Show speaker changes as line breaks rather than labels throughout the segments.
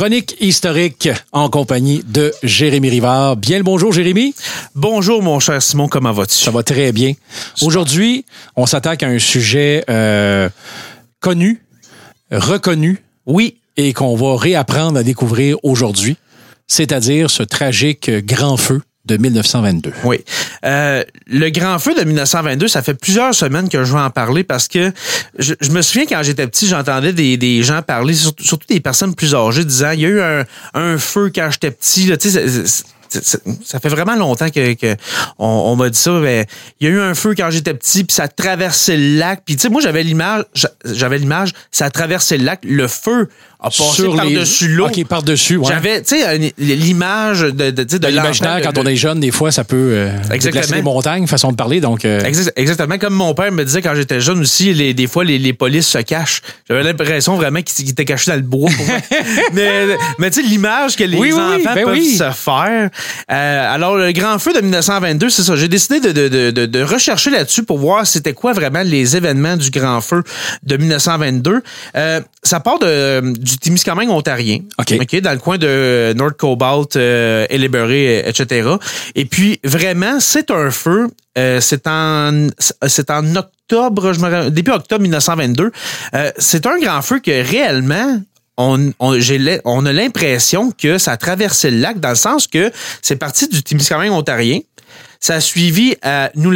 Chronique historique en compagnie de Jérémy Rivard. Bien le bonjour, Jérémy.
Bonjour, mon cher Simon, comment vas-tu?
Ça va très bien. Aujourd'hui, on s'attaque à un sujet euh, connu, reconnu.
Oui.
Et qu'on va réapprendre à découvrir aujourd'hui, c'est-à-dire ce tragique grand feu de 1922.
Oui. Euh, le grand feu de 1922, ça fait plusieurs semaines que je vais en parler parce que je, me souviens quand j'étais petit, j'entendais des, gens parler, surtout, des personnes plus âgées, disant il y a eu un, feu quand j'étais petit. Ça fait vraiment longtemps que, on m'a dit ça. Mais il y a eu un feu quand j'étais petit, puis ça traversait le lac. Puis tu sais, moi j'avais l'image, j'avais l'image, ça traversait le lac, le feu a passé par-dessus l'eau.
OK, par-dessus, ouais.
J'avais, tu sais, l'image de, de, de, de
l'imaginaire, quand on est jeune, des fois, ça peut euh, déplacer les montagnes, façon de parler, donc... Euh...
Exactement, comme mon père me disait quand j'étais jeune aussi, les, des fois, les, les polices se cachent. J'avais l'impression vraiment qu'ils étaient cachés dans le bois. mais mais tu sais, l'image que les enfants ben peuvent se faire. Euh, alors, le grand feu de 1922, c'est ça. J'ai décidé de, de, de, de rechercher là-dessus pour voir c'était quoi vraiment les événements du grand feu de 1922. Euh, ça part de du Témiscamingue ontarien.
OK.
dans le coin de North Cobalt, euh, etc. Et puis, vraiment, c'est un feu. Euh, c'est en, c'est en octobre, je me début octobre 1922. Euh, c'est un grand feu que réellement, on, on, on a l'impression que ça a traversé le lac dans le sens que c'est parti du Témiscamingue ontarien. Ça a suivi à New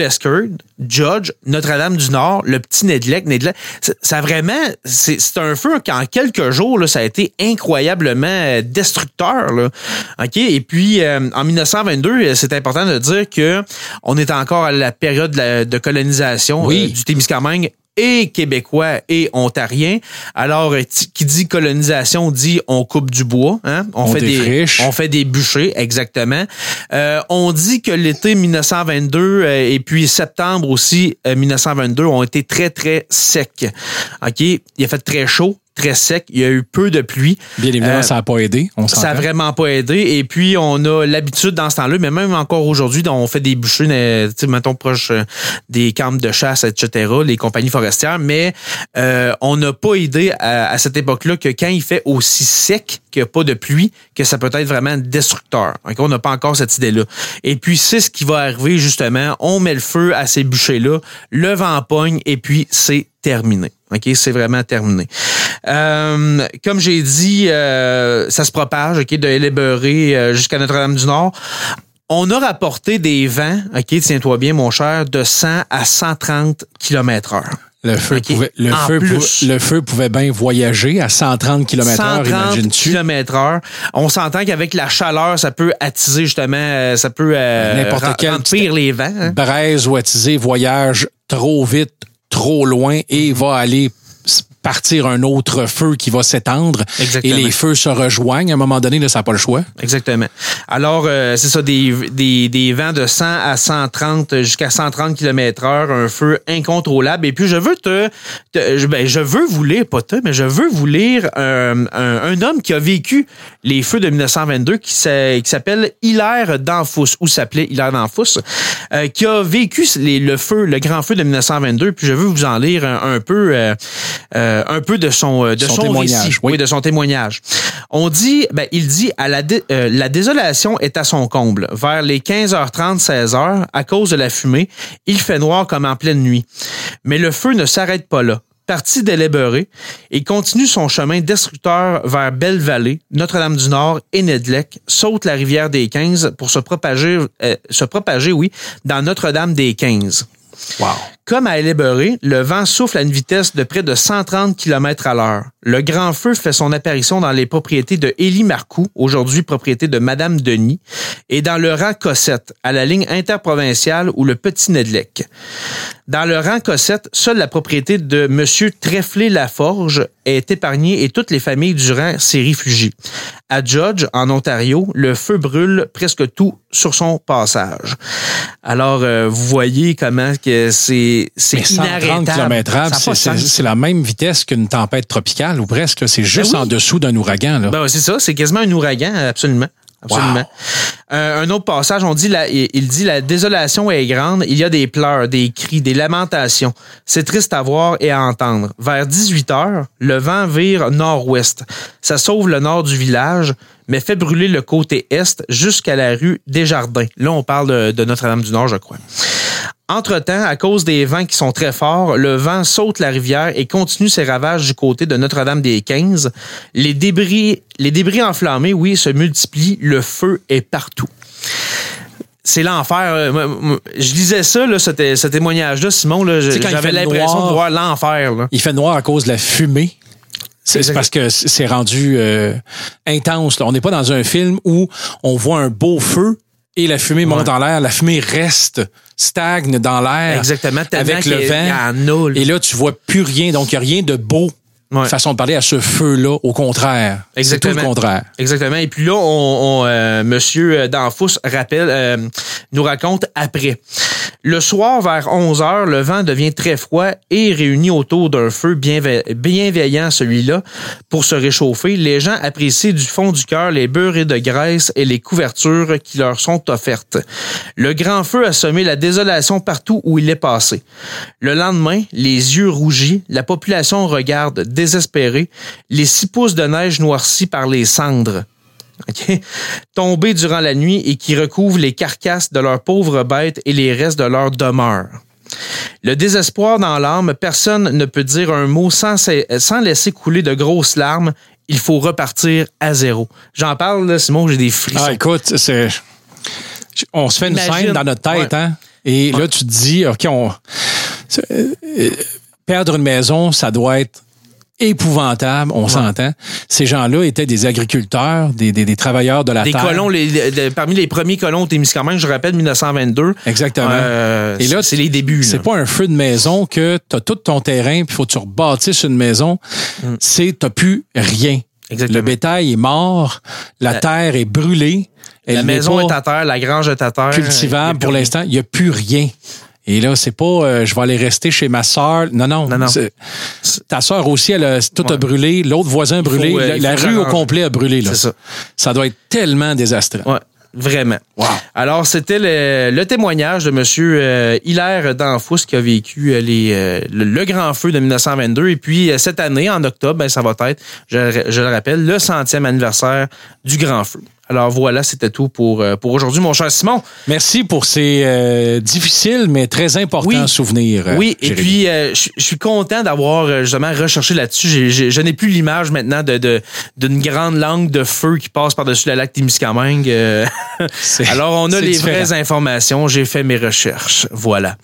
Judge, Notre-Dame-du-Nord, le petit Nedlec. Nedlec. Ça, vraiment, c'est un feu qu'en quelques jours, là, ça a été incroyablement euh, destructeur. Là. OK? Et puis, euh, en 1922, c'est important de dire que on est encore à la période de, colonisation
oui.
euh, du Témiscamingue et québécois et ontariens. Alors, euh, qui dit colonisation dit on coupe du bois, hein?
on, fait des,
on fait des bûchers, exactement. Euh, on dit que l'été 1922 euh, et puis septembre aussi 1922 ont été très très secs. Ok, il a fait très chaud très sec. Il y a eu peu de pluie.
Bien évidemment, euh, ça n'a pas aidé.
On ça n'a vraiment pas aidé. Et puis, on a l'habitude dans ce temps-là, mais même encore aujourd'hui, on fait des bûchers, mettons, proche euh, des camps de chasse, etc., les compagnies forestières. Mais euh, on n'a pas aidé à, cette époque-là que quand il fait aussi sec, qu'il n'y a pas de pluie, que ça peut être vraiment destructeur. On n'a pas encore cette idée-là. Et puis, c'est ce qui va arriver, justement. On met le feu à ces bûchers-là, le vent pogne, et puis c'est terminé. OK, c'est vraiment terminé. Euh, comme j'ai dit, euh, ça se propage, OK, de Hellebury euh, jusqu'à Notre-Dame-du-Nord. On a rapporté des vents, OK, tiens-toi bien, mon cher, de 100 à 130 km heure.
Le feu, pouvait, le, feu le feu pouvait bien voyager à 130 km heure, imagine-tu?
km heure. On s'entend qu'avec la chaleur, ça peut attiser justement, ça peut
N'importe quel
pire les vents. Hein?
Braise ou attiser voyage trop vite, trop loin et va aller partir un autre feu qui va s'étendre et les feux se rejoignent. À un moment donné, là, ça n'a pas le choix.
Exactement. Alors, euh, c'est ça, des, des, des, vents de 100 à 130 jusqu'à 130 km heure, un feu incontrôlable. Et puis, je veux te... te ben, je veux vous lire, pas te, mais je veux vous lire un, un, homme qui a vécu les feux de 1922 qui s'appelle Hilaire d'Anfous, ou s'appelait Hilaire d'Anfous, euh, qui a vécu les, le feu, le grand feu de 1922. Puis, je veux vous en lire un, peu... Euh, un peu de son euh, de son, témoignage, oui. de son témoignage. On dit, ben, il dit à la euh, la désolation est à son comble. Vers les 15h30, 16h, à cause de la fumée, il fait noir comme en pleine nuit. Mais le feu ne s'arrête pas là. Parti d'Elleberé, il continue son chemin destructeur vers Belle-Vallée, Notre-Dame-du-Nord et Nedlec, saute la rivière des 15 pour se propager, se propager, oui, dans Notre-Dame des 15. Comme à Elleberé, le vent souffle à une vitesse de près de 130 km à l'heure. Le grand feu fait son apparition dans les propriétés de Élie Marcoux, aujourd'hui propriété de Madame Denis, et dans le rang Cossette, à la ligne interprovinciale ou le Petit Nedlec. Dans le rang Cossette, seule la propriété de Monsieur Trefflé-Laforge est épargnée et toutes les familles du rang s'y réfugient. À Judge, en Ontario, le feu brûle presque tout sur son passage. Alors, euh, vous voyez comment que c'est c'est inarrêtable.
km c'est la même vitesse qu'une tempête tropicale ou presque. C'est juste ben en dessous d'un ouragan. Là.
Ben, c'est ça, c'est quasiment un ouragan, absolument. Absolument. un autre passage, on dit la, il dit la désolation est grande, il y a des pleurs, des cris, des lamentations. C'est triste à voir et à entendre. Vers 18 heures, le vent vire nord-ouest. Ça sauve le nord du village, mais fait brûler le côté est jusqu'à la rue Desjardins. Là, on parle de Notre-Dame-du-Nord, je crois. Entre-temps, à cause des vents qui sont très forts, le vent saute la rivière et continue ses ravages du côté de Notre-Dame-des-Quinze. Les débris, les débris enflammés, oui, se multiplient. Le feu est partout c'est l'enfer. Je lisais ça, là, ce, témoignage-là, Simon. J'avais l'impression de voir l'enfer.
Il fait noir à cause de la fumée. C'est parce que c'est rendu euh, intense. On n'est pas dans un film où on voit un beau feu et la fumée monte en l'air. La fumée reste stagne dans l'air.
Exactement.
Avec le vent. Et là, tu vois plus rien. Donc, il n'y a rien de beau façon de parler à ce feu-là. Au contraire. C'est tout le contraire.
Exactement. Et puis là, on, on euh, Monsieur Danfous rappelle, euh, nous raconte après. Le soir, vers 11 heures, le vent devient très froid et réuni autour d'un feu bienveillant, celui-là, pour se réchauffer. Les gens apprécient du fond du cœur les beurrés de graisse et les couvertures qui leur sont offertes. Le grand feu a semé la désolation partout où il est passé. Le lendemain, les yeux rougis, la population regarde désespérée, les six pouces de neige noircis par les cendres tombés durant la nuit et qui recouvrent les carcasses de leurs pauvres bêtes et les restes de leur demeure. Le désespoir dans l'âme, personne ne peut dire un mot sans, sans laisser couler de grosses larmes. Il faut repartir à zéro. J'en parle, là, Simon, j'ai des frissons.
Ah, écoute, c'est... On se fait une scène dans notre tête, hein? Et là, tu te dis, OK, on... Euh, perdre une maison, ça doit être épouvantable, on s'entend. Ces gens-là étaient des agriculteurs, des, des, travailleurs de la terre.
Des colons, les, parmi les premiers colons Témiscamingue, je rappelle 1922.
Exactement. Euh,
et là, c'est les débuts.
C'est pas un feu de maison que tu as tout ton terrain, puis faut que tu rebâtisses une maison. Mm. C'est t'as plus rien. Exactement. Le bétail est mort, la, terre est brûlée.
La maison est à terre, la grange est à terre.
Cultivable pour l'instant, il n'y a plus rien. Et là, c'est pas euh, je vais aller rester chez ma sœur. Non, non. non, non. Ta sœur aussi, elle a, tout a brûlé. L'autre voisin a brûlé. Euh, la, rue au complet a brûlé. C'est ça. Ça doit être tellement désastreux.
Ouais. Vraiment. Wow. Alors, c'était le, témoignage de M. Euh, Hilaire Danfous qui a vécu euh, les, le, grand feu de 1922. Et puis, cette année, en octobre, ben, ça va être, je, je le rappelle, le centième anniversaire du grand feu. Alors voilà, c'était tout pour, euh, pour aujourd'hui, mon cher Simon.
Merci pour ces euh, difficiles mais très importants souvenirs.
Euh, oui, et puis je suis content d'avoir justement recherché là-dessus. Je n'ai plus l'image maintenant de d'une grande langue de feu qui passe par-dessus la lac Témiscamingue. Alors on a les vraies informations. J'ai fait mes recherches. Voilà.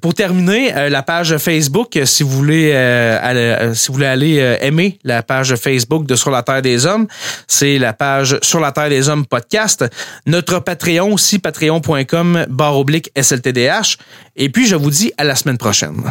Pour terminer, la page Facebook, si vous voulez, aller, si vous voulez aller aimer la page Facebook de Sur la Terre des Hommes, c'est la page Sur la Terre des Hommes podcast, notre Patreon aussi, patreon.com barre oblique SLTDH. Et puis, je vous dis à la semaine prochaine.